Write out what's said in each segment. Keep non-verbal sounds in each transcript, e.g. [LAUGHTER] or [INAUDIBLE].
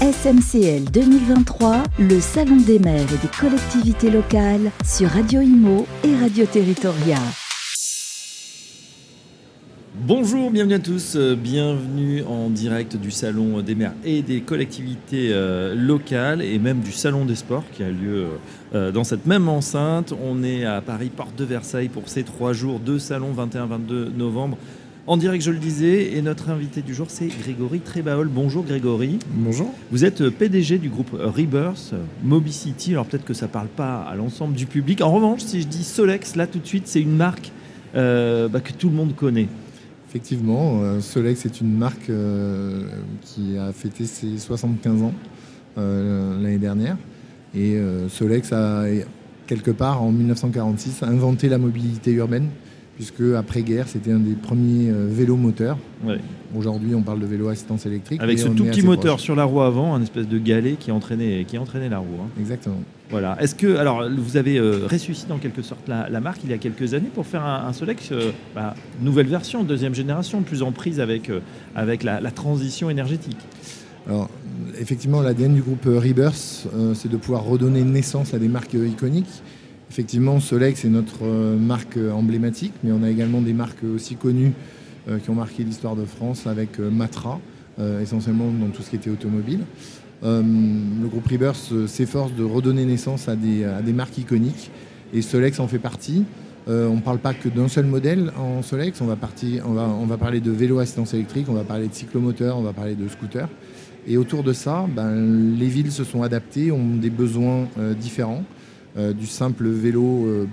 SMCL 2023, le Salon des maires et des collectivités locales sur Radio Imo et Radio Territoria. Bonjour, bienvenue à tous, euh, bienvenue en direct du Salon des maires et des collectivités euh, locales et même du Salon des sports qui a lieu euh, dans cette même enceinte. On est à Paris, porte de Versailles pour ces trois jours de salon 21-22 novembre. En direct, je le disais, et notre invité du jour, c'est Grégory Trébaol. Bonjour Grégory. Bonjour. Vous êtes PDG du groupe Rebirth, Mobicity. Alors peut-être que ça ne parle pas à l'ensemble du public. En revanche, si je dis Solex, là tout de suite, c'est une marque bah, que tout le monde connaît. Effectivement, euh, Solex est une marque euh, qui a fêté ses 75 ans euh, l'année dernière. Et Solex a, quelque part, en 1946, inventé la mobilité urbaine puisque après-guerre, c'était un des premiers euh, vélos moteurs. Aujourd'hui, on parle de vélo assistance électrique. Avec ce tout petit moteur sur la roue avant, un espèce de galet qui entraînait, qui entraînait la roue. Hein. Exactement. Voilà. Est-ce que, alors, vous avez euh, ressuscité en quelque sorte la, marque il y a quelques années pour faire un, Solex, euh, bah, nouvelle version, deuxième génération, plus en prise avec, avec la, transition énergétique? Alors, effectivement, l'ADN du groupe Rebirth, c'est de pouvoir redonner naissance à des marques iconiques Effectivement, Solex est notre euh, marque euh, emblématique, mais on a également des marques aussi connues euh, qui ont marqué l'histoire de France avec Matra, essentiellement dans tout ce qui était automobile. le groupe Rebirth s'efforce de redonner naissance à des, marques iconiques et Solex en fait partie. on ne parle pas que d'un seul modèle en Solex, on va, on, va, parler de vélo assistance électrique, on va parler de cyclomoteur, on va parler de scooter. Et autour de ça, ben, les villes se sont adaptées, ont des besoins différents. Euh, du simple vélo euh,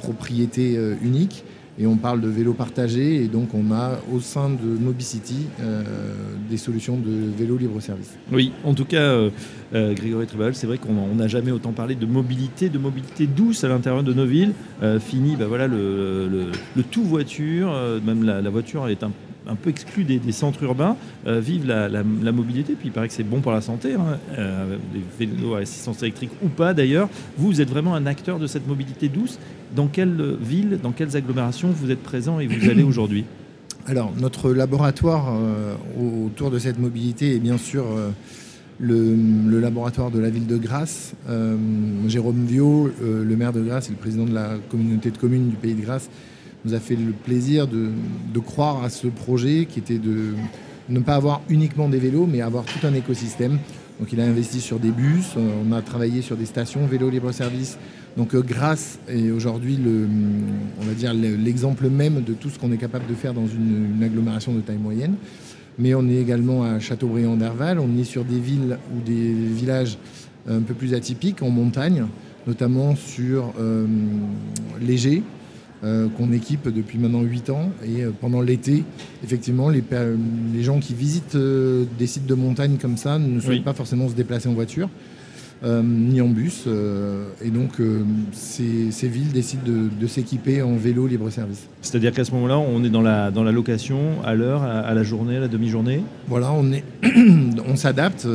propriété euh, unique. Et on parle de vélo partagé, et donc on a au sein de Mobicity des solutions de vélo libre-service. Oui, en tout cas, Grégory Trébal, c'est vrai qu'on n'a jamais autant parlé de mobilité, de mobilité douce à l'intérieur de nos villes. fini, bah voilà, le, tout voiture, même la, la, voiture est un un peu exclus des, centres urbains euh, vivent la, mobilité. Puis il paraît que c'est bon pour la santé, hein, euh, des vélos à assistance électrique ou pas d'ailleurs. Vous, vous êtes vraiment un acteur de cette mobilité douce. Dans quelle ville, dans quelles agglomérations vous êtes présent et vous allez [COUGHS] aujourd'hui? Alors, notre laboratoire euh, autour de cette mobilité est bien sûr le, laboratoire de la ville de Grasse. Jérôme Viau, le maire de Grasse et le président de la communauté de communes du pays de Grasse, nous a fait le plaisir de, croire à ce projet qui était de ne pas avoir uniquement des vélos, mais avoir tout un écosystème. Donc il a investi sur des bus, on a travaillé sur des stations vélo libre-service. Donc euh, grâce et aujourd'hui on va dire l'exemple même de tout ce qu'on est capable de faire dans une, agglomération de taille moyenne. Mais on est également à Châteaubriand d'Herval, on est sur des villes ou des villages un peu plus atypiques en montagne, notamment sur euh, Léger, euh, qu'on équipe depuis maintenant 8 ans. Et euh, pendant l'été, effectivement, les, les, gens qui visitent euh, des sites de montagne comme ça ne souhaitent pas forcément se déplacer en voiture. ni en bus. et donc, ces, villes décident de, s'équiper en vélo libre-service. C'est-à-dire qu'à ce moment-là, on est dans la, dans la location à l'heure, à, la journée, à la demi-journée? Voilà, on, est [CLEARS THROAT] on s'adapte.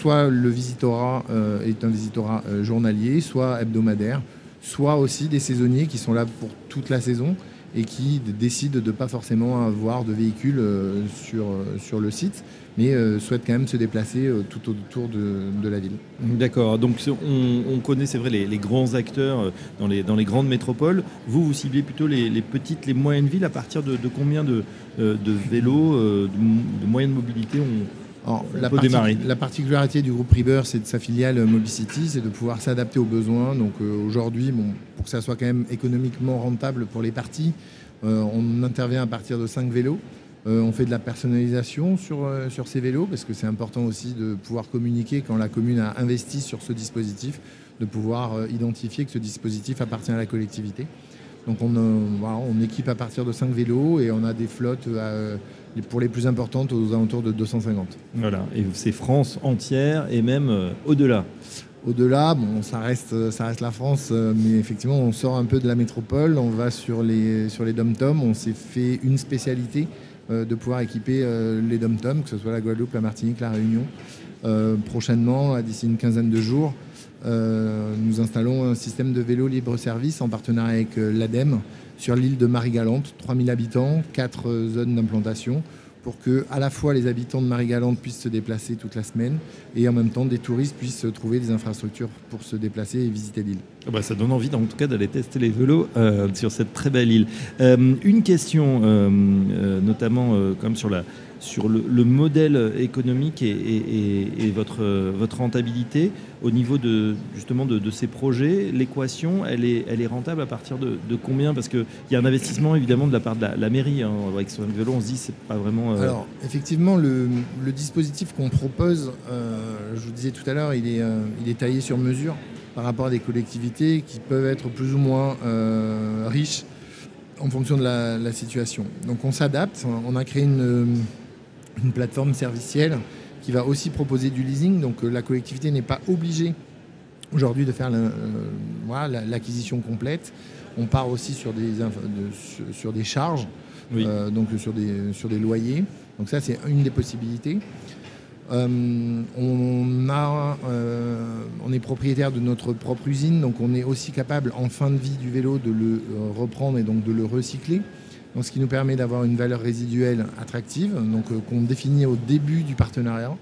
soit le visitorat est un visitorat journalier, soit hebdomadaire soit aussi des saisonniers qui sont là pour toute la saison et qui décident de ne pas forcément avoir de véhicules euh, sur, euh, sur le site, mais euh, souhaitent quand même se déplacer tout autour de, la ville. D'accord, donc on, connaît, c'est vrai, les, grands acteurs dans les, grandes métropoles. Vous, vous ciblez plutôt les, petites, les moyennes villes à partir de, combien de, de vélos, de, de moyenne mobilité on, la, particularité du groupe Rebirth c'est de sa filiale Mobicity, c'est de pouvoir s'adapter aux besoins. Donc euh, aujourd'hui, pour que ça soit quand même économiquement rentable pour les parties, euh, on intervient à partir de 5 vélos. Euh, on fait de la personnalisation sur, sur ces vélos parce que c'est important aussi de pouvoir communiquer quand la commune a investi sur ce dispositif, de pouvoir identifier que ce dispositif appartient à la collectivité. Donc on, on équipe à partir de 5 vélos et on a des flottes à pour les plus importantes aux alentours de 250. Voilà, et c'est France entière et même euh, au-delà. Au-delà, bon, ça reste, ça reste la France, euh, mais effectivement, on sort un peu de la métropole, on va sur les, sur les dom-toms, on s'est fait une spécialité euh, de pouvoir équiper les dom-toms, que ce soit la Guadeloupe, la Martinique, la Réunion. prochainement, d'ici une quinzaine de jours, nous installons un système de vélo libre-service en partenariat avec l'ADEME sur l'île de Marie-Galante, 3000 habitants, 4 zones d'implantation pour que à la fois les habitants de Marie-Galante puissent se déplacer toute la semaine et en même temps des touristes puissent trouver des infrastructures pour se déplacer et visiter l'île. Ah bah, ça donne envie en tout cas d'aller tester les vélos euh, sur cette très belle île. Euh, une question euh, notamment sur le, modèle économique et, votre, rentabilité au niveau de, de, ces projets. L'équation, elle est, rentable à partir de, combien? Parce qu'il y a un investissement évidemment de la part de la, mairie. Hein. Avec son vélo, on se dit c'est pas vraiment. Alors effectivement, le, dispositif qu'on propose, je vous disais tout à l'heure, il est taillé sur mesure par rapport à des collectivités qui peuvent être plus ou moins riches en fonction de la, la, situation. Donc on s'adapte. On a créé une une plateforme servicielle qui va aussi proposer du leasing. Donc euh, la collectivité n'est pas obligée aujourd'hui de faire euh, l'acquisition complète. On part aussi sur des, sur des charges, euh, donc sur des, sur des loyers. Donc ça, c'est une des possibilités. on, a, est propriétaire de notre propre usine, donc on est aussi capable en fin de vie du vélo de le reprendre et donc de le recycler. Ce qui nous permet d'avoir une valeur résiduelle attractive, donc euh, qu'on définit au début du partenariat,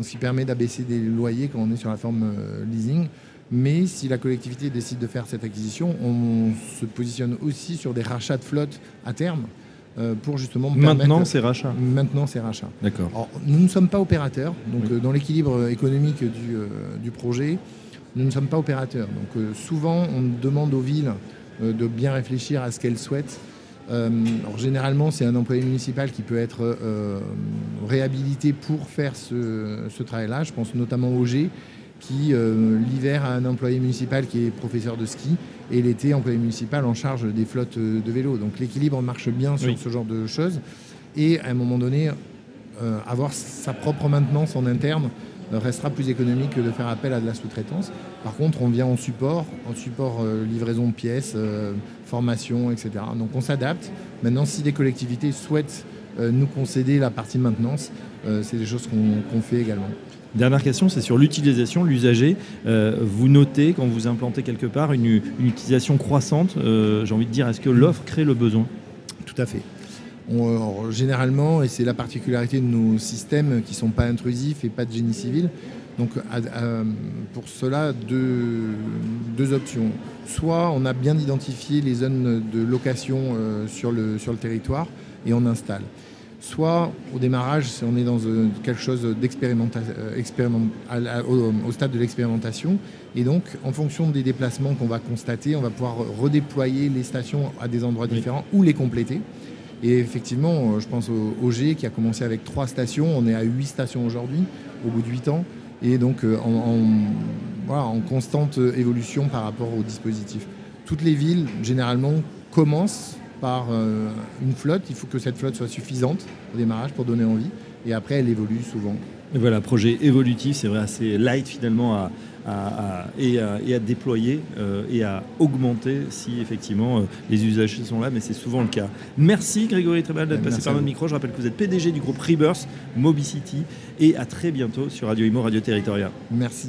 ce qui permet d'abaisser des loyers quand on est sur la forme euh, leasing. Mais si la collectivité décide de faire cette acquisition, on se positionne aussi sur des rachats de flotte à terme euh, pour justement maintenant ces rachats. Maintenant ces rachats. D'accord. Nous ne sommes pas opérateurs, donc dans l'équilibre économique du, du, projet, nous ne sommes pas opérateurs. Donc souvent on demande aux villes de bien réfléchir à ce qu'elles souhaitent euh, généralement, c'est un employé municipal qui peut être euh, réhabilité pour faire ce, travail-là. Je pense notamment au G, qui euh, l'hiver a un employé municipal qui est professeur de ski et l'été employé municipal en charge des flottes de vélos. Donc l'équilibre marche bien sur ce genre de choses. Et à un moment donné, avoir sa propre maintenance en interne restera plus économique que de faire appel à de la sous-traitance. Par contre, on vient en support, en support euh, livraison de pièces, euh, formation, etc. Donc on s'adapte. Maintenant, si des collectivités souhaitent euh, nous concéder la partie maintenance, c'est des choses qu'on fait également. Dernière question, c'est sur l'utilisation, l'usager. vous notez quand vous implantez quelque part une, utilisation croissante. J'ai envie de dire, est-ce que l'offre crée le besoin? Tout à fait. généralement, et c'est la particularité de nos systèmes qui ne sont pas intrusifs et pas de génie civil, donc pour cela, deux, options. Soit on a bien identifié les zones de location euh, sur, le, sur le territoire et on installe. Soit au démarrage, on est dans euh, quelque chose euh, au, stade de l'expérimentation. Et donc, en fonction des déplacements qu'on va constater, on va pouvoir redéployer les stations à des endroits différents ou les compléter. Et effectivement, je pense au OG qui a commencé avec trois stations. On est à huit stations aujourd'hui, au bout de huit ans et donc euh, en, constante évolution par rapport au dispositif. Toutes les villes, généralement, commencent par euh, une flotte. Il faut que cette flotte soit suffisante au démarrage pour donner envie. Et après, elle évolue souvent. Et voilà, projet évolutif, c'est vrai, assez light finalement à, et, à, déployer euh, et à augmenter si effectivement euh, les usagers sont là, mais c'est souvent le cas. Merci Grégory Trébal d'être passé par notre micro. Je rappelle que vous êtes PDG du groupe Rebirth Mobicity et à très bientôt sur Radio Imo, Radio Territoria. Merci.